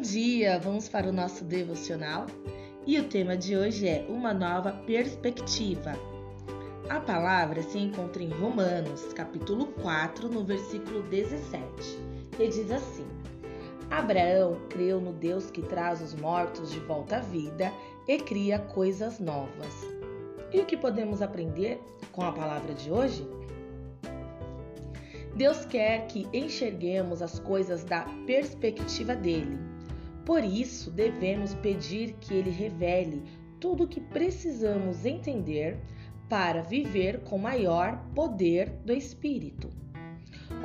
dia! Vamos para o nosso devocional e o tema de hoje é Uma Nova Perspectiva. A palavra se encontra em Romanos, capítulo 4, no versículo 17, e diz assim: Abraão creu no Deus que traz os mortos de volta à vida e cria coisas novas. E o que podemos aprender com a palavra de hoje? Deus quer que enxerguemos as coisas da perspectiva dele. Por isso, devemos pedir que ele revele tudo o que precisamos entender para viver com maior poder do Espírito.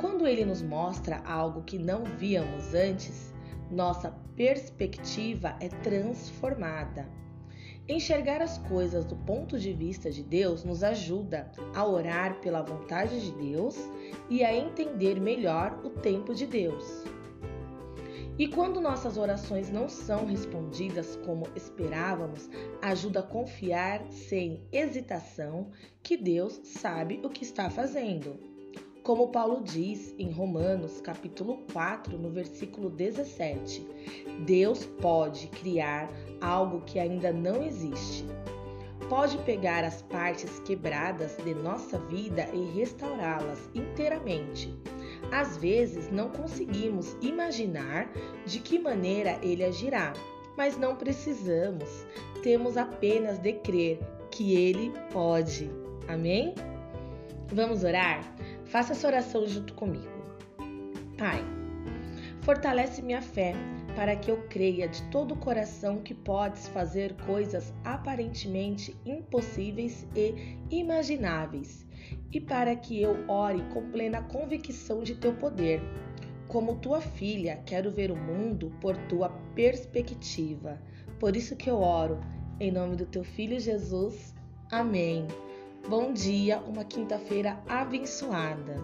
Quando ele nos mostra algo que não víamos antes, nossa perspectiva é transformada. Enxergar as coisas do ponto de vista de Deus nos ajuda a orar pela vontade de Deus e a entender melhor o tempo de Deus. E quando nossas orações não são respondidas como esperávamos, ajuda a confiar sem hesitação que Deus sabe o que está fazendo. Como Paulo diz em Romanos, capítulo 4, no versículo 17, Deus pode criar algo que ainda não existe. Pode pegar as partes quebradas de nossa vida e restaurá-las inteiramente. Às vezes não conseguimos imaginar de que maneira ele agirá, mas não precisamos. Temos apenas de crer que ele pode. Amém? Vamos orar? Faça essa oração junto comigo. Pai, fortalece minha fé para que eu creia de todo o coração que podes fazer coisas aparentemente impossíveis e imagináveis, e para que eu ore com plena convicção de teu poder. Como tua filha, quero ver o mundo por tua perspectiva. Por isso que eu oro, em nome do teu filho Jesus. Amém. Bom dia, uma quinta-feira abençoada.